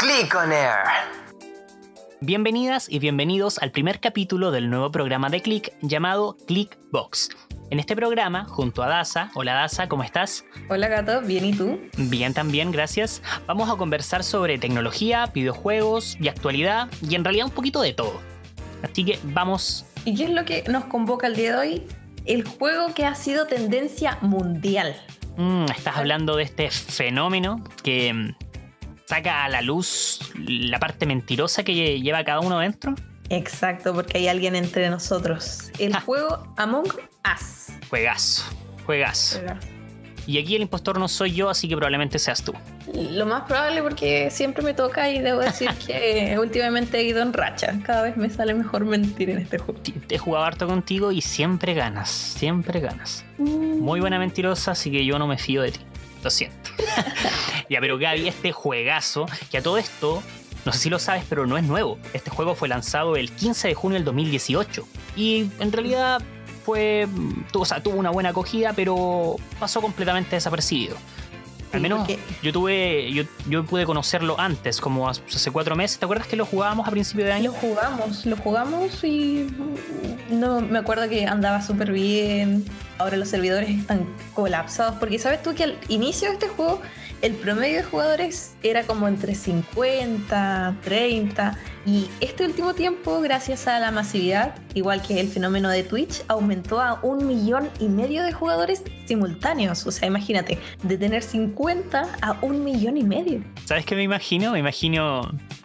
Click on Air. Bienvenidas y bienvenidos al primer capítulo del nuevo programa de Click llamado Clickbox. En este programa, junto a Daza, hola Daza, ¿cómo estás? Hola gato, bien y tú? Bien también, gracias. Vamos a conversar sobre tecnología, videojuegos y actualidad y en realidad un poquito de todo. Así que vamos. ¿Y qué es lo que nos convoca el día de hoy? El juego que ha sido tendencia mundial. Mm, estás hablando de este fenómeno que saca a la luz la parte mentirosa que lleva cada uno dentro. Exacto, porque hay alguien entre nosotros. El Ah. juego Among Us. Juegazo, juegazo. Y aquí el impostor no soy yo, así que probablemente seas tú. Lo más probable porque siempre me toca y debo decir que últimamente he ido en racha. Cada vez me sale mejor mentir en este juego. He jugado harto contigo y siempre ganas, siempre ganas. Muy buena mentirosa, así que yo no me fío de ti. Lo siento. ya, pero Gaby, este juegazo, que a todo esto, no sé si lo sabes, pero no es nuevo. Este juego fue lanzado el 15 de junio del 2018. Y en realidad fue. tuvo- O sea, tuvo una buena acogida, pero pasó completamente desapercibido. Al menos yo tuve. Yo, yo pude conocerlo antes, como hace cuatro meses. ¿Te acuerdas que lo jugábamos a principio de año? Lo jugamos, lo jugamos y no me acuerdo que andaba súper bien. Ahora los servidores están colapsados porque sabes tú que al inicio de este juego el promedio de jugadores era como entre 50, 30 y este último tiempo gracias a la masividad, igual que el fenómeno de Twitch, aumentó a un millón y medio de jugadores simultáneos. O sea, imagínate, de tener 50 a un millón y medio. ¿Sabes qué me imagino? Me imagino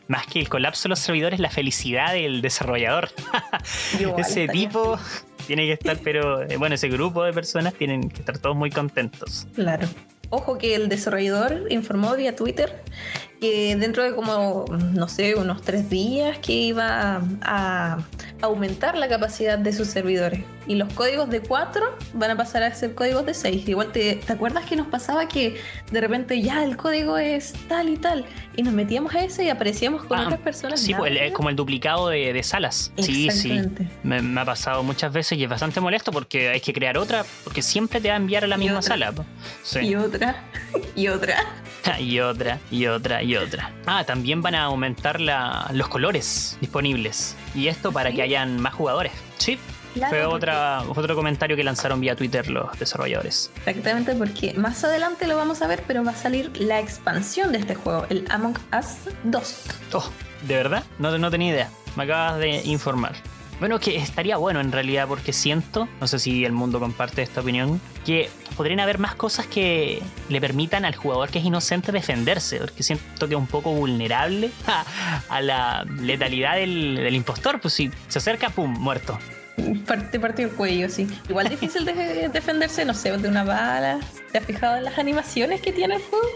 más que el colapso de los servidores, la felicidad del desarrollador. Igual ese tipo tiene que estar, pero eh, bueno, ese grupo de personas tienen que estar todos muy contentos. Claro. Ojo que el desarrollador informó vía Twitter que dentro de como, no sé, unos tres días que iba a aumentar la capacidad de sus servidores. Y los códigos de 4 van a pasar a ser códigos de 6. Igual te, ¿te acuerdas que nos pasaba que de repente ya el código es tal y tal? Y nos metíamos a ese y aparecíamos con Ah, otras personas. Sí, nada pues, es como el duplicado de, de salas. Sí, sí. Me, me ha pasado muchas veces y es bastante molesto porque hay que crear otra, porque siempre te va a enviar a la Y misma otra. sala. Sí. Y otra, y otra. y otra, y otra, y otra. Ah, también van a aumentar la- los colores disponibles. Y esto para ¿Sí? que más jugadores. Sí, Claro, fue porque- otra, otro comentario que lanzaron vía Twitter los desarrolladores. Exactamente, porque más adelante lo vamos a ver, pero va a salir la expansión de este juego, el Among Us 2. Oh, ¿de verdad? No, no tenía idea. Me acabas de informar. Bueno, que estaría bueno en realidad porque siento, no sé si el mundo comparte esta opinión, que podrían haber más cosas que le permitan al jugador que es inocente defenderse, porque siento que es un poco vulnerable a, la letalidad del, impostor, pues si se acerca, ¡pum!, muerto. Par- Te partió el cuello, sí. Igual difícil de defenderse, no sé, de una bala. ¿Te has fijado en las animaciones que tiene el juego?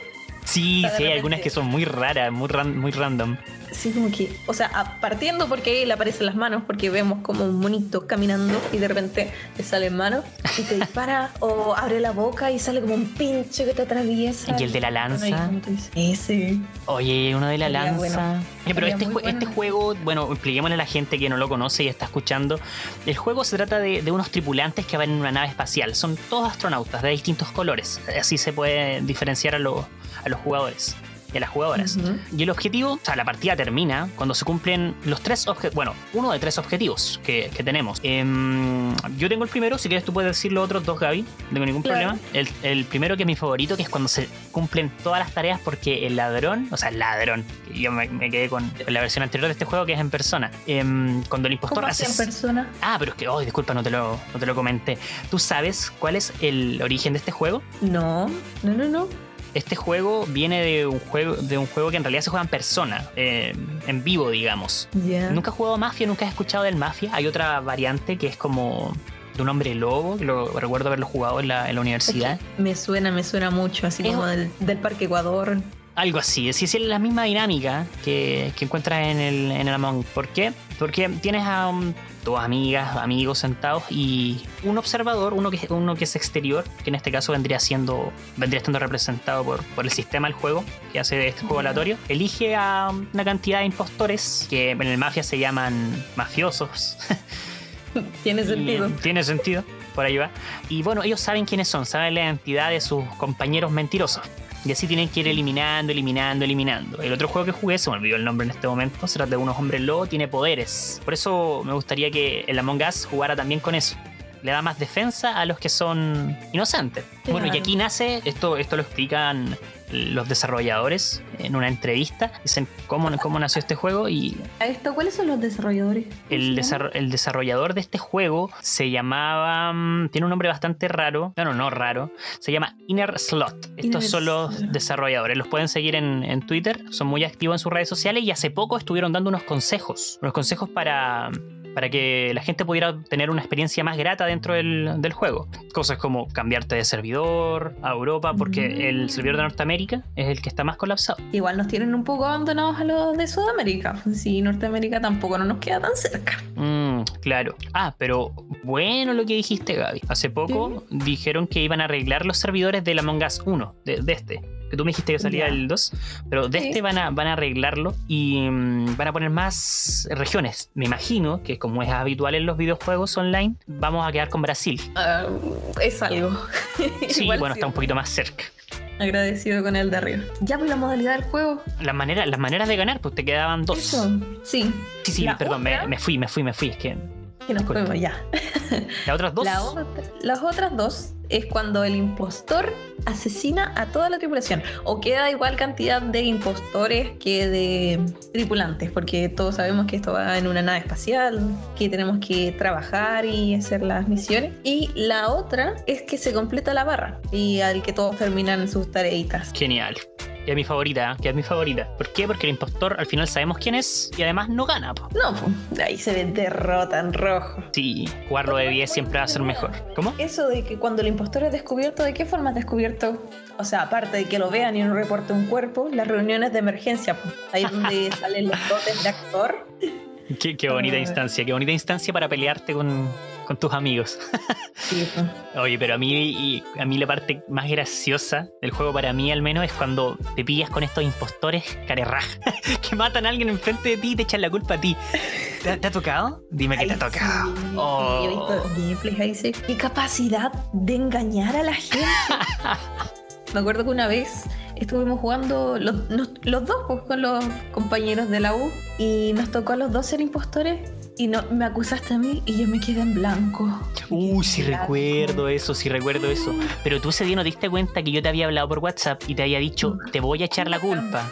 Sí, sí, hay algunas que son muy raras, muy, ran- muy random. Sí, como que, o sea, partiendo porque ahí le aparecen las manos, porque vemos como un monito caminando y de repente te sale en mano y te dispara, o abre la boca y sale como un pinche que te atraviesa. Y el de la lanza. Ese. Oye, uno de la Estaría lanza. bueno. Oye, pero este, jue- bueno. este juego, bueno, expliquémosle a la gente que no lo conoce y está escuchando. El juego se trata de, de unos tripulantes que van en una nave espacial. Son todos astronautas de distintos colores. Así se puede diferenciar a, los- a los jugadores y a las jugadoras. Y el objetivo, o sea, la partida termina cuando se cumplen los tres objetivos. Bueno, uno de tres objetivos que, que tenemos. Em, yo tengo el primero, si quieres tú puedes decir los otros dos, Gaby. No tengo ningún Claro. problema. El, el primero que es mi favorito, que es cuando se cumplen todas las tareas porque el ladrón, o sea, el ladrón, yo me, me quedé con, la versión anterior de este juego que es en persona. Em, cuando el impostor ¿Cómo hace... en persona? Ah, pero es que, oh, disculpa, no te, lo, no te lo comenté. ¿Tú sabes cuál es el origen de este juego? No, no, no, no. Este juego viene de un juego, de un juego que en realidad se juega en persona, eh, en vivo, digamos. Ya. Nunca has jugado Mafia, nunca has escuchado del Mafia. Hay otra variante que es como de un hombre lobo, que lo recuerdo haberlo jugado en la, en la universidad. Me suena, me suena mucho, así Es- como del, del Parque Ecuador. Algo así, es decir, es la misma dinámica que, que encuentras en el, en el Among. ¿Por qué? Porque tienes a um, dos amigas, amigos sentados y un observador, uno que, uno que es exterior, que en este caso vendría siendo, vendría estando representado por, por el sistema del juego que hace este juego aleatorio, elige a una cantidad de impostores que en el Mafia se llaman mafiosos. Tiene sentido. Y, tiene sentido, por ahí va. Y bueno, ellos saben quiénes son, saben la identidad de sus compañeros mentirosos. Y así tienen que ir eliminando, eliminando, eliminando. El otro juego que jugué, se me olvidó el nombre en este momento, se trata de unos hombres lobo, tiene poderes. Por eso me gustaría que el Among Us jugara también con eso. Le da más defensa a los que son inocentes. Bueno, y aquí nace, esto, esto lo explican los desarrolladores en una entrevista. Dicen cómo, cómo nació este juego y ¿A esto cuáles son los desarrolladores? el, el desarrollador de este juego se llamaba. mm, Tiene un nombre bastante raro. Bueno, no raro. Se llama Inner Slot. Estos Inner son los desarrolladores. Los pueden seguir en, en Twitter. Son muy activos en sus redes sociales y hace poco estuvieron dando unos consejos. Unos consejos para. Para que la gente pudiera tener una experiencia más grata dentro del, del juego. Cosas como cambiarte de servidor a Europa, porque Mm. el servidor de Norteamérica es el que está más colapsado. Igual nos tienen un poco abandonados a los de Sudamérica. Sí, Norteamérica tampoco no nos queda tan cerca. Mm, claro. Ah, pero bueno lo que dijiste, Gaby. Hace poco dijeron que iban a arreglar los servidores del Among Us 1, de, de este. Que tú me dijiste que salía el 2, pero de Sí. este van a, van a arreglarlo y mm, van a poner más regiones. Me imagino que como es habitual en los videojuegos online, vamos a quedar con Brasil. Ah, es algo. Sí, Igual bueno, sí. está un poquito más cerca. Agradecido con el de arriba. Ya, pues la modalidad del juego. Las maneras, las maneras de ganar, pues te quedaban dos. Eso. Sí. Sí, sí, La perdón, me, me fui, me fui, me fui. Es que Que nos fuimos ya. las otras dos. La otra- las otras dos es cuando el impostor asesina a toda la tripulación. O queda igual cantidad de impostores que de tripulantes. Porque todos sabemos que esto va en una nave espacial, que tenemos que trabajar y hacer las misiones. Y la otra es que se completa la barra. Y al que todos terminan sus tareitas. Genial. Es mi favorita, que es mi favorita. ¿Por qué? Porque el impostor al final sabemos quién es y además no gana. po. No, ahí se ve derrota en rojo. Sí, jugarlo de 10 siempre va a ser mejor. ¿Cómo? Eso de que cuando el impostor es descubierto, ¿de qué forma es descubierto? O sea, aparte de que lo vean y no reporte un cuerpo, las reuniones de emergencia, pues, ahí es donde salen los dotes de actor. Qué, qué bonita Ah. instancia, qué bonita instancia para pelearte con, con tus amigos. Sí. Oye, pero a mí, y a mí la parte más graciosa del juego para mí al menos es cuando te pillas con estos impostores carerraj que matan a alguien enfrente de ti y te echan la culpa a ti. ¿Te, te ha tocado? Dime que te ha tocado. sí, Oh. sí, he visto. Qué capacidad de engañar a la gente. Me acuerdo que una vez estuvimos jugando los dos pues, con los compañeros de la U y nos tocó a los dos ser impostores y no, me acusaste a mí y yo me quedé en blanco. Uy, sí Blanco. recuerdo eso, sí recuerdo eso. Pero tú ese día no te diste cuenta que yo te había hablado por WhatsApp y te había dicho, te voy a echar la culpa.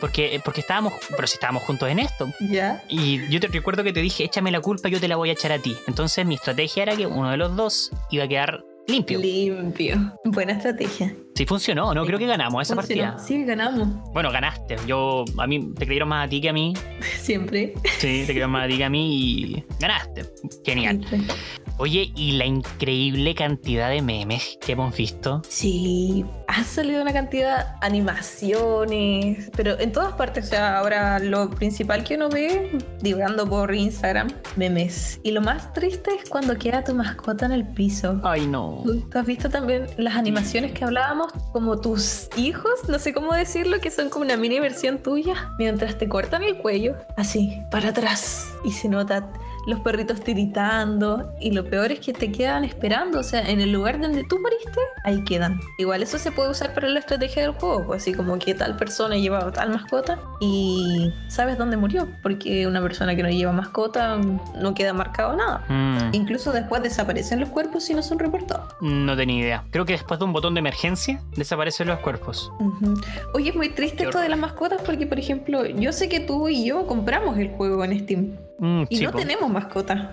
Porque, porque estábamos, pero si estábamos juntos en esto. ¿Ya? Y yo te recuerdo que te dije, échame la culpa, yo te la voy a echar a ti. Entonces mi estrategia era que uno de los dos iba a quedar limpio. Limpio. Buena estrategia. Sí funcionó, ¿no? Creo que ganamos esa Funcionó. partida. Sí, ganamos. Bueno, ganaste. Yo, a mí, te creyeron más a ti que a mí. Siempre. Sí, te creyeron más a ti que a mí y ganaste. Genial. Siempre. Oye, y la increíble cantidad de memes que hemos visto. Sí, ha salido una cantidad de animaciones, pero en todas partes, o sea, ahora lo principal que uno ve, divulgando por Instagram, memes. Y lo más triste es cuando queda tu mascota en el piso. Ay, no. ¿Tú has visto también las animaciones que hablábamos? Como tus hijos, no sé cómo decirlo, que son como una mini versión tuya, mientras te cortan el cuello, así, para atrás. Y se nota los perritos tiritando. Y lo peor es que te quedan esperando, o sea, en el lugar donde tú moriste, ahí quedan. Igual eso se puede usar para la estrategia del juego, pues así como que tal persona lleva tal mascota y sabes dónde murió, porque una persona que no lleva mascota no queda marcado nada. Mm, Incluso después desaparecen los cuerpos si no son reportados. no tenía idea. Creo que después de un botón de emergencia desaparecen los cuerpos. Ujú. Oye, es muy triste Qué esto de las mascotas porque, por ejemplo, yo sé que tú y yo compramos el juego en Steam Mm, y no tenemos mascota.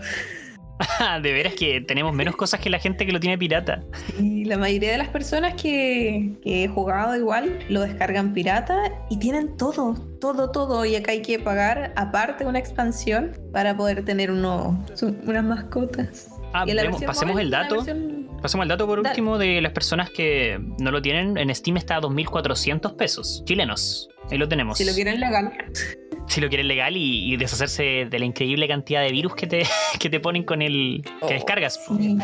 de veras que tenemos menos cosas que la gente que lo tiene pirata. Y la mayoría de las personas que, que he jugado igual lo descargan pirata y tienen todo, todo, todo. Y acá hay que pagar aparte una expansión para poder tener uno, unas mascotas. Ah, vemos- pasemos móvil, el dato. versión- Pasemos al dato por Dale. último de las personas que no lo tienen. En Steam está a 2.400 pesos chilenos. Ahí lo tenemos. Si lo quieren legal. Si lo quieren legal y, y deshacerse de la increíble cantidad de virus que te, que te ponen con el que Oh, descargas. sí.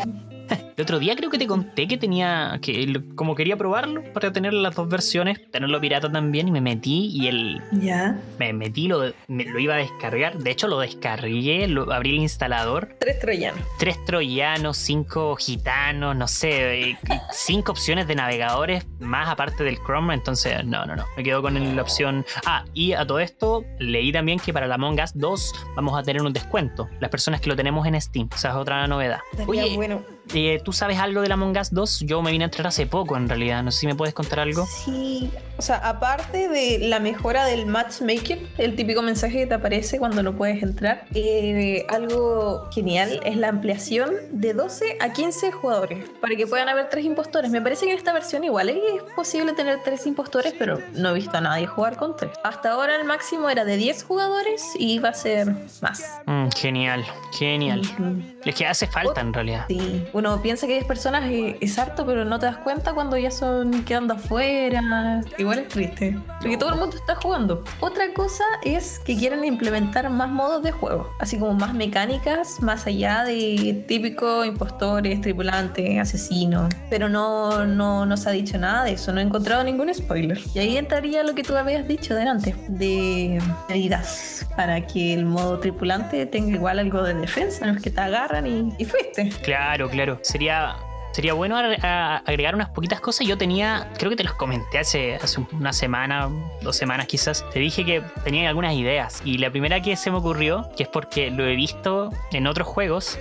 El otro día creo que te conté que tenía, que como quería probarlo para tener las dos versiones, tenerlo pirata también, y me metí y el, Ya. me metí, lo, me- lo iba a descargar. De hecho, lo descargué, lo, abrí el instalador. Tres troyanos. Tres troyanos, cinco gitanos, no sé, eh, cinco opciones de navegadores más aparte del Chrome. Entonces, no, no, no. Me quedo con la opción. Ah, y a todo esto, leí también que para la Among Us 2 vamos a tener un descuento. Las personas que lo tenemos en Steam. Esa es otra novedad. Oye, bueno. Eh, ¿tú sabes algo de la Among Us 2? Yo me vine a entrar hace poco, en realidad. No sé si me puedes contar algo. Sí, o sea, aparte de la mejora del matchmaking, el típico mensaje que te aparece cuando no puedes entrar, eh, algo genial es la ampliación de 12 a 15 jugadores para que puedan haber tres impostores. Me parece que en esta versión igual es posible tener tres impostores, pero no he visto a nadie jugar con tres. Hasta ahora el máximo era de 10 jugadores y va a ser más. Mm, genial, genial. Ujú. Es que hace falta en realidad. Sí, uno piensa que 10 personas es, harto, pero no te das cuenta cuando ya son quedando afuera. Igual es triste, porque todo el mundo está jugando. Otra cosa es que quieren implementar más modos de juego, así como más mecánicas, más allá de típicos impostores, tripulantes, asesinos. Pero no, no, no se ha dicho nada de eso, no he encontrado ningún spoiler. Y ahí entraría lo que tú habías dicho delante, de medidas, para que el modo tripulante tenga igual algo de defensa, no es que te agarran y fuiste. Claro, claro. Sería, sería bueno agregar unas poquitas cosas. Yo tenía, creo que te los comenté hace, hace una semana, dos semanas quizás. Te dije que tenía algunas ideas. Y la primera que se me ocurrió, que es porque lo he visto en otros juegos,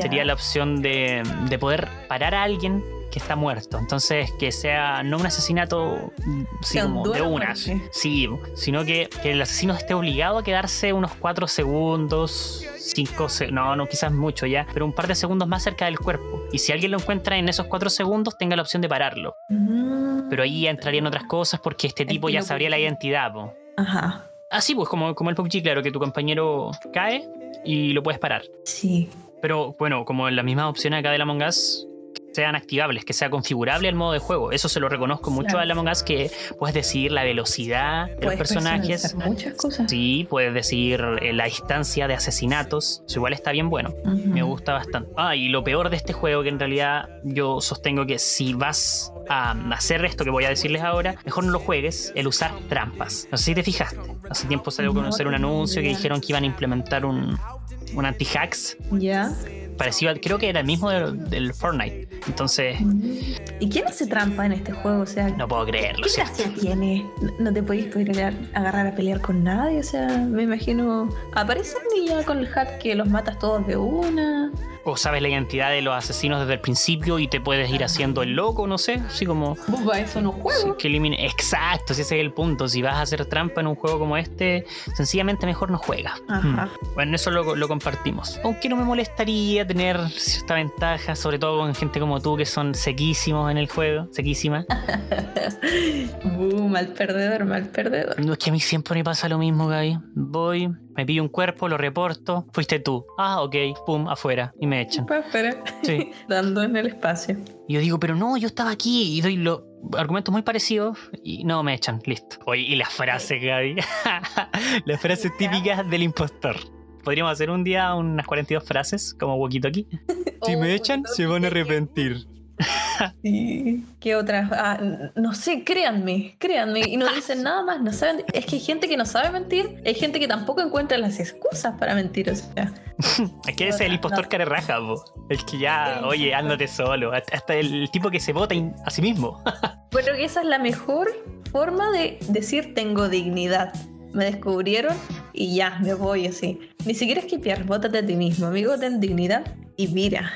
sería la opción de, de poder parar a alguien que está muerto. Entonces, que sea no un asesinato mm, sí, como de una, sí, sino que, que el asesino esté obligado a quedarse unos 4 segundos, 5 no, no, quizás mucho ya, pero un par de segundos más cerca del cuerpo. Y si alguien lo encuentra en esos 4 segundos, tenga la opción de pararlo. Mm. Pero ahí entrarían otras cosas porque este tipo ya sabría la identidad. po. Ajá. Así pues, como, como el PUBG, claro, que tu compañero cae y lo puedes parar. Sí. Pero bueno, como en las mismas opciones acá de Among Us, sean activables, que sea configurable el modo de juego. Eso se lo reconozco mucho Claro. a Among Us, que puedes decidir la velocidad de los Puedes personajes. Muchas cosas. Sí, puedes decidir eh, la distancia de asesinatos. Eso igual está bien bueno. Me gusta bastante. Ah, y lo peor de este juego, que en realidad yo sostengo que si vas a hacer esto que voy a decirles ahora, mejor no lo juegues, el usar trampas. No sé si te fijaste. Hace tiempo salió a No conocer un anuncio que dijeron que iban a implementar un, un anti-hacks Ya. Parecido, al- creo que era el mismo del, del Fortnite. Entonces, ¿Y quién hace trampa en este juego? O sea, no puedo creerlo. ¿qué ¿cierto? gracia tiene? No- No te podéis poder agarrar a pelear con nadie. O sea, me imagino. Aparecen y ya con el hat que los matas todos de una. O sabes la identidad de los asesinos desde el principio y te puedes ir haciendo el loco, no sé. Así como para eso no juego. que elimine. Exacto, si ese es el punto. Si vas a hacer trampa en un juego como este, sencillamente mejor no juega. Ajá. Hmm. Bueno, eso lo, lo compartimos. Aunque no me molestaría tener cierta ventaja, sobre todo con gente como tú que son sequísimos en el juego, sequísimas. Uh, mal perdedor, mal perdedor. No es que a mí siempre me pasa lo mismo, Gaby. Voy, me pillo un cuerpo, lo reporto. Fuiste tú. Ah, ok. Pum, afuera. Y me echan. Pues espera. Sí. Dando en el espacio. Y yo digo, pero no, yo estaba aquí. Y doy los argumentos muy parecidos. Y no, me echan. Listo. Oye, y las frases, Gaby. las frases típicas del impostor. Podríamos hacer un día unas 42 frases como Walkie Talkie. Si me Oh, echan, se van a arrepentir. Sí. ¿Qué otras? Ah, no sé, créanme, créanme. Y no dicen nada más, no saben. Es que hay gente que no sabe mentir, hay gente que tampoco encuentra las excusas para mentir. O sea, Es que ese es el impostor care raja. El que ya, oye, ándate solo. Hasta el tipo que se vota a sí mismo. Bueno, que esa es la mejor forma de decir tengo dignidad. Me descubrieron y ya, me voy así. Ni siquiera esquipear, bótate a ti mismo, amigo, ten dignidad y mira.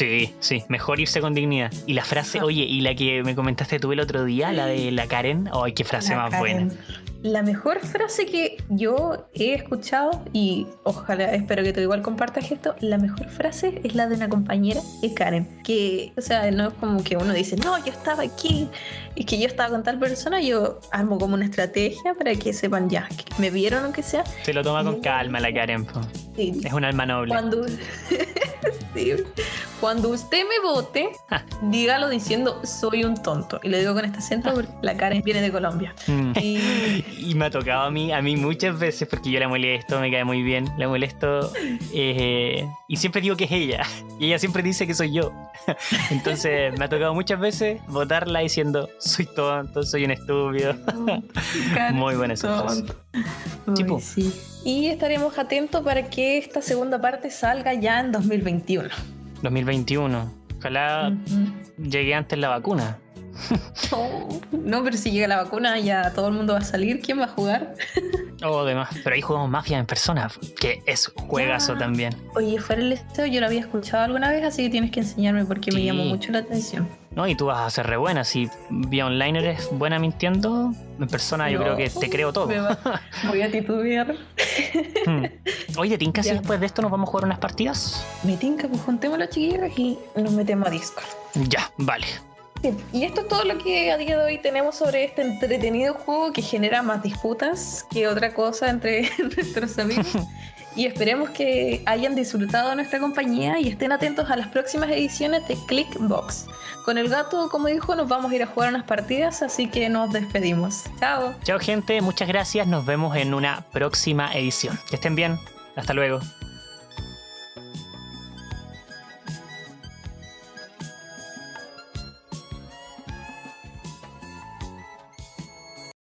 Sí, sí, mejor irse con dignidad. Y la frase, oye, y la que me comentaste tú el otro día, la de la Karen, ay, qué frase La más Karen. buena. La mejor frase que yo he escuchado, y ojalá, espero que tú igual compartas esto, la mejor frase es la de una compañera, es Karen. Que, o sea, no es como que uno dice, no, yo estaba aquí, y que yo estaba con tal persona, yo armo como una estrategia para que sepan ya, que me vieron aunque sea. Se lo toma con Sí. calma la Karen. po. Es un alma noble. Cuando, sí. Cuando usted me vote, dígalo diciendo soy un tonto. Y lo digo con este acento porque la Karen viene de Colombia. Mm. Y Y me ha tocado a mí, a mí muchas veces porque yo la molesto, me cae muy bien, la molesto eh, y siempre digo que es ella y ella siempre dice que soy yo. Entonces me ha tocado muchas veces votarla diciendo soy tonto, soy un estúpido. Muy buena esa. Sí. Y estaremos atentos para que esta segunda parte salga ya en 2021. 2021. Ojalá Ujú. llegue antes la vacuna. Oh, no, pero si llega la vacuna ya todo el mundo va a salir. ¿Quién va a jugar? O demás. Pero ahí jugamos Mafia en persona, que es juegazo Ya. también. Oye, fuera el deseo yo lo había escuchado alguna vez, así que tienes que enseñarme porque me Sí. llamó mucho la atención. ¿No? Y tú vas a ser re buena. Si vía online eres buena mintiendo, en persona yo creo que te creo todo. Me va- Voy a titubear. Hmm. Oye, Tinka, si después de esto nos vamos a jugar unas partidas. Me tinca, pues juntemos los chiquillos y nos metemos a Discord. Ya, vale. Y esto es todo lo que a día de hoy tenemos sobre este entretenido juego que genera más disputas que otra cosa entre nuestros amigos. Y esperemos que hayan disfrutado nuestra compañía y estén atentos a las próximas ediciones de Clickbox. Con el gato, como dijo, nos vamos a ir a jugar unas partidas, así que nos despedimos. Chao. Chao, gente. Muchas gracias. Nos vemos en una próxima edición. Que estén bien. Hasta luego.